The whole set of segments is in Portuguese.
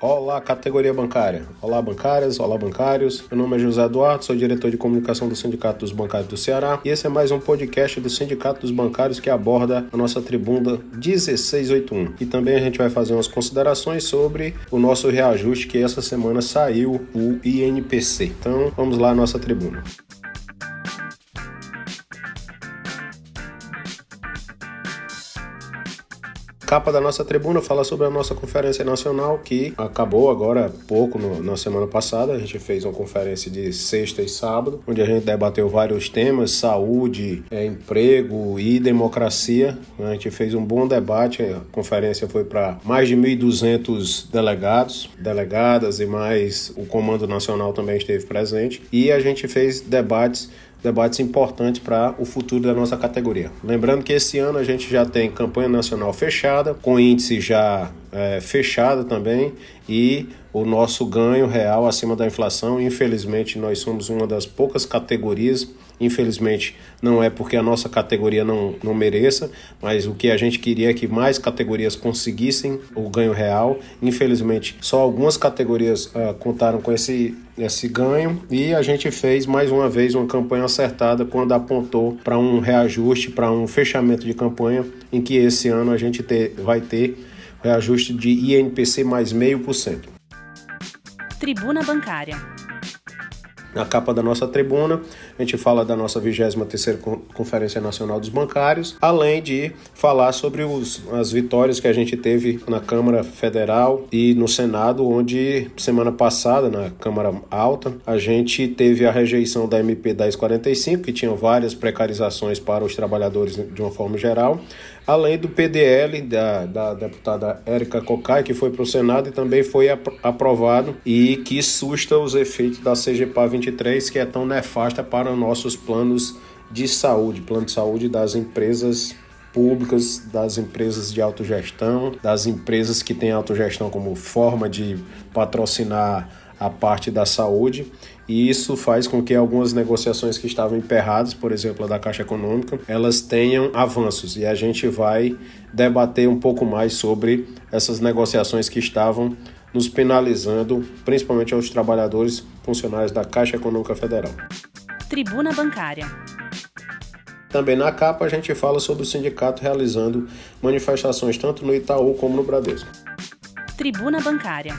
Olá, categoria bancária. Olá, bancárias. Olá, bancários. Meu nome é José Eduardo, sou diretor de comunicação do Sindicato dos Bancários do Ceará e esse é mais um podcast do Sindicato dos Bancários que aborda a nossa tribuna 1681. E também a gente vai fazer umas considerações sobre o nosso reajuste que essa semana saiu, o INPC. Então, vamos lá à nossa tribuna. Capa da nossa tribuna fala sobre a nossa conferência nacional que acabou agora há pouco, no, na semana passada. A gente fez uma conferência de sexta e sábado, onde a gente debateu vários temas: saúde, é, emprego e democracia. A gente fez um bom debate. A conferência foi para mais de 1.200 delegados, delegadas e mais o Comando Nacional também esteve presente. E a gente fez debates debates importantes para o futuro da nossa categoria. Lembrando que esse ano a gente já tem campanha nacional fechada, com índice já é, fechado também e o nosso ganho real acima da inflação. Infelizmente, nós somos uma das poucas categorias. Infelizmente, não é porque a nossa categoria não, não mereça, mas o que a gente queria é que mais categorias conseguissem o ganho real. Infelizmente, só algumas categorias uh, contaram com esse, esse ganho e a gente fez mais uma vez uma campanha acertada quando apontou para um reajuste, para um fechamento de campanha, em que esse ano a gente ter, vai ter reajuste de INPC mais meio por cento. Tribuna Bancária. Na capa da nossa tribuna, a gente fala da nossa 23ª Conferência Nacional dos Bancários, além de falar sobre os, as vitórias que a gente teve na Câmara Federal e no Senado, onde semana passada, na Câmara Alta, a gente teve a rejeição da MP 1045, que tinha várias precarizações para os trabalhadores de uma forma geral, além do PDL da, da deputada Érica Cocai, que foi para o Senado e também foi aprovado e que susta os efeitos da CGPA 23, que é tão nefasta para os nossos planos de saúde, plano de saúde das empresas públicas, das empresas de autogestão, das empresas que têm autogestão como forma de patrocinar a parte da saúde e isso faz com que algumas negociações que estavam emperradas, por exemplo, a da Caixa Econômica, elas tenham avanços e a gente vai debater um pouco mais sobre essas negociações que estavam nos penalizando, principalmente aos trabalhadores funcionários da Caixa Econômica Federal. Tribuna Bancária. Também na capa a gente fala sobre o sindicato realizando manifestações tanto no Itaú como no Bradesco. Tribuna Bancária.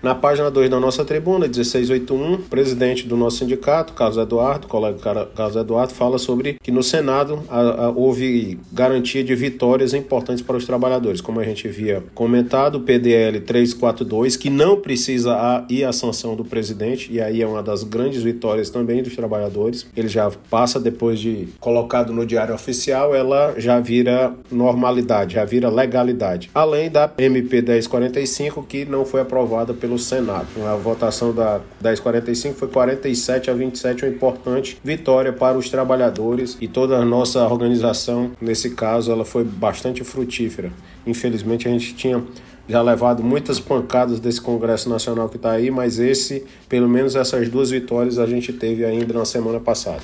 Na página 2 da nossa tribuna, 1681, o presidente do nosso sindicato, Carlos Eduardo, colega Carlos Eduardo, fala sobre que no Senado a, a, houve garantia de vitórias importantes para os trabalhadores. Como a gente havia comentado, o PDL 342, que não precisa a, ir à sanção do presidente, e aí é uma das grandes vitórias também dos trabalhadores. Ele já passa depois de colocado no diário oficial, ela já vira normalidade, já vira legalidade. Além da MP 1045, que não foi aprovada pelo Senado. A votação da 1045 foi 47 a 27, uma importante vitória para os trabalhadores e toda a nossa organização, nesse caso, ela foi bastante frutífera. Infelizmente, a gente tinha já levado muitas pancadas desse Congresso Nacional que está aí, mas esse, pelo menos essas duas vitórias a gente teve ainda na semana passada.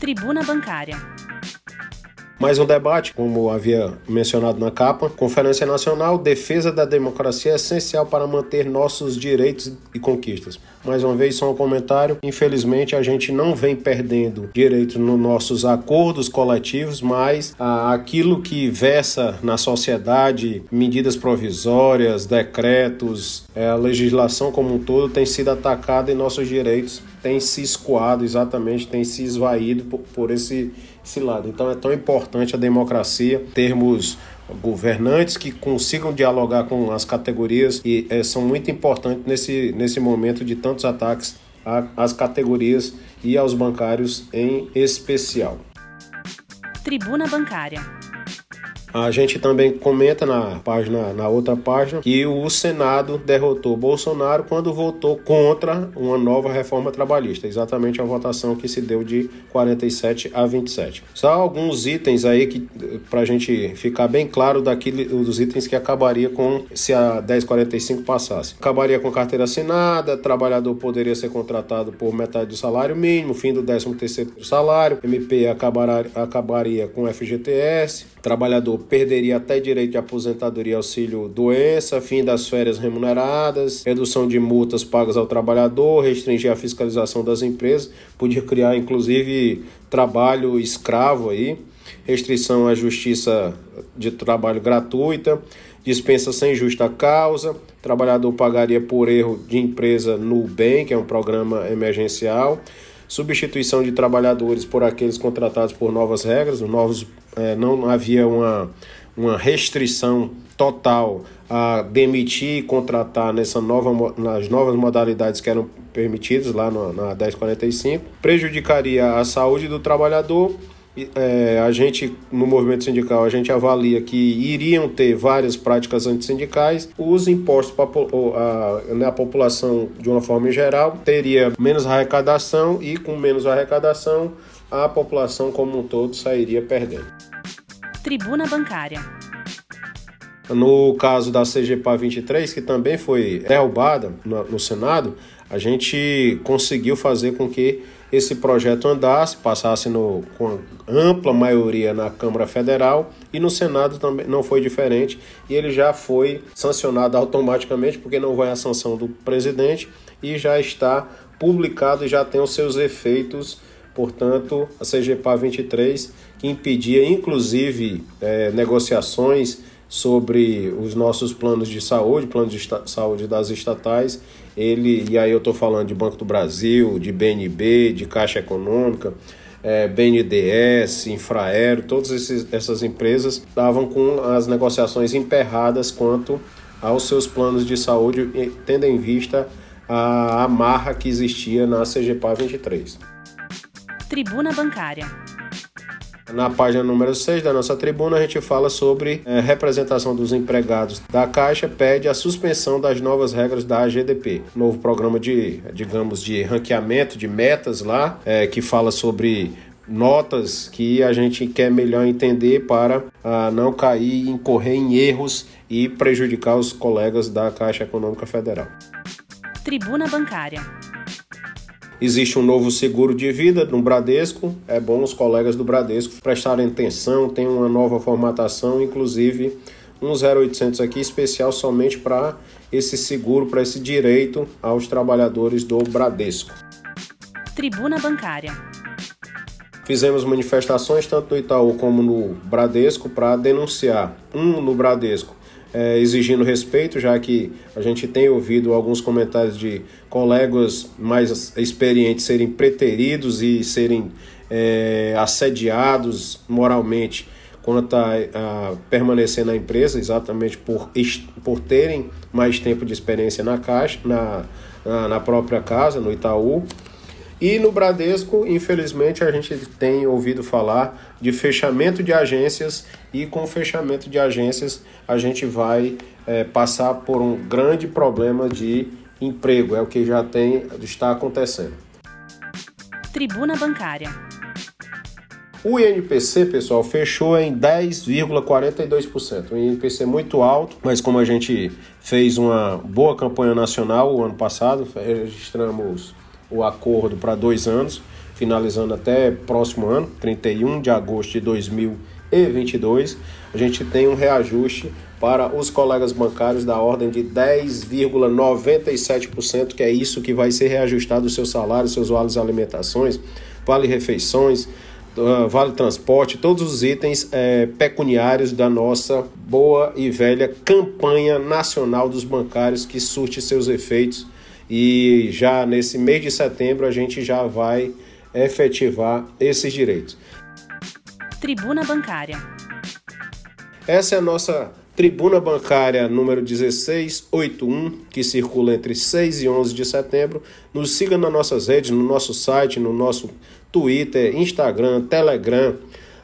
Tribuna Bancária. Mais um debate, como havia mencionado na capa. Conferência Nacional, defesa da democracia é essencial para manter nossos direitos e conquistas. Mais uma vez, só um comentário. Infelizmente, a gente não vem perdendo direitos nos nossos acordos coletivos, mas ah, aquilo que versa na sociedade, medidas provisórias, decretos, é, a legislação como um todo tem sido atacada e nossos direitos têm se escoado exatamente, têm se esvaído por, por esse Então é tão importante a democracia, termos governantes que consigam dialogar com as categorias e é, são muito importantes nesse, nesse momento de tantos ataques às categorias e aos bancários em especial. Tribuna Bancária. A gente também comenta na página, na outra página, que o Senado derrotou Bolsonaro quando votou contra uma nova reforma trabalhista, exatamente a votação que se deu de 47 a 27. Só alguns itens aí que para a gente ficar bem claro daquele, dos itens que acabaria com se a 1045 passasse. Acabaria com carteira assinada, trabalhador poderia ser contratado por metade do salário mínimo, fim do 13 terceiro salário, MP acabaria, acabaria com FGTS, trabalhador perderia até direito de aposentadoria auxílio doença, fim das férias remuneradas, redução de multas pagas ao trabalhador, restringir a fiscalização das empresas, podia criar inclusive trabalho escravo aí, restrição à justiça de trabalho gratuita, dispensa sem justa causa, trabalhador pagaria por erro de empresa no BEM, que é um programa emergencial, substituição de trabalhadores por aqueles contratados por novas regras, novos, é, não havia uma, uma restrição total a demitir e contratar nessa nova, nas novas modalidades que eram permitidas lá no, na 1045, prejudicaria a saúde do trabalhador é, a gente, no movimento sindical, a gente avalia que iriam ter várias práticas antissindicais, os impostos para a, né, a população, de uma forma geral, teria menos arrecadação e, com menos arrecadação, a população como um todo sairia perdendo. Tribuna Bancária. No caso da CGPA 23, que também foi derrubada no, no Senado, a gente conseguiu fazer com que esse projeto andasse, passasse no, com ampla maioria na Câmara Federal e no Senado também não foi diferente e ele já foi sancionado automaticamente porque não vai a sanção do presidente e já está publicado e já tem os seus efeitos. Portanto, a CGPA 23, que impedia inclusive é, negociações sobre os nossos planos de saúde, planos de saúde das estatais, ele, e aí eu estou falando de Banco do Brasil, de BNB, de Caixa Econômica, é, BNDES, Infraero, todas esses, essas empresas estavam com as negociações emperradas quanto aos seus planos de saúde, tendo em vista a amarra que existia na CGPA 23. Tribuna Bancária. Na página número 6 da nossa tribuna, a gente fala sobre é, representação dos empregados da Caixa, pede a suspensão das novas regras da AGDP. Novo programa de, digamos, de ranqueamento de metas lá, é, que fala sobre notas que a gente quer melhor entender para ah, não cair, incorrer em erros e prejudicar os colegas da Caixa Econômica Federal. Tribuna Bancária. Existe um novo seguro de vida no Bradesco. É bom os colegas do Bradesco prestarem atenção. Tem uma nova formatação, inclusive um 0800 aqui especial somente para esse seguro, para esse direito aos trabalhadores do Bradesco. Tribuna Bancária. Fizemos manifestações tanto no Itaú como no Bradesco para denunciar. Um no Bradesco é, exigindo respeito, já que a gente tem ouvido alguns comentários de colegas mais experientes serem preteridos e serem é, assediados moralmente quanto a, permanecer na empresa, exatamente por, por terem mais tempo de experiência na caixa, na, na, na própria casa, no Itaú. E no Bradesco, infelizmente, a gente tem ouvido falar de fechamento de agências e com o fechamento de agências a gente vai é, passar por um grande problema de emprego, é o que já tem está acontecendo. Tribuna Bancária. O INPC, pessoal, fechou em 10,42%. Um INPC muito alto, mas como a gente fez uma boa campanha nacional o ano passado, registramos o acordo para dois anos, finalizando até próximo ano, 31 de agosto de 2022. A gente tem um reajuste para os colegas bancários da ordem de 10,97%, que é isso que vai ser reajustado o seu salário, seus vales alimentações, vale refeições, ah, vale transporte, todos os itens é, pecuniários da nossa boa e velha campanha nacional dos bancários que surte seus efeitos e já nesse mês de setembro a gente já vai efetivar esses direitos. Tribuna Bancária. Essa é a nossa Tribuna Bancária número 1681, que circula entre 6 e 11 de setembro. Nos siga nas nossas redes, no nosso site, no nosso Twitter, Instagram, Telegram.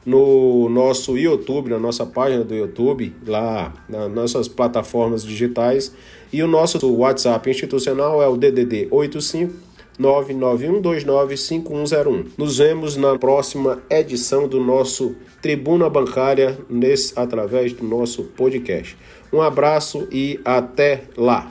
no nosso YouTube, na nossa página do YouTube, lá nas nossas plataformas digitais. E o nosso WhatsApp institucional é o DDD 85 991295101. Nos vemos na próxima edição do nosso Tribuna Bancária nesse através do nosso podcast. Um abraço e até lá.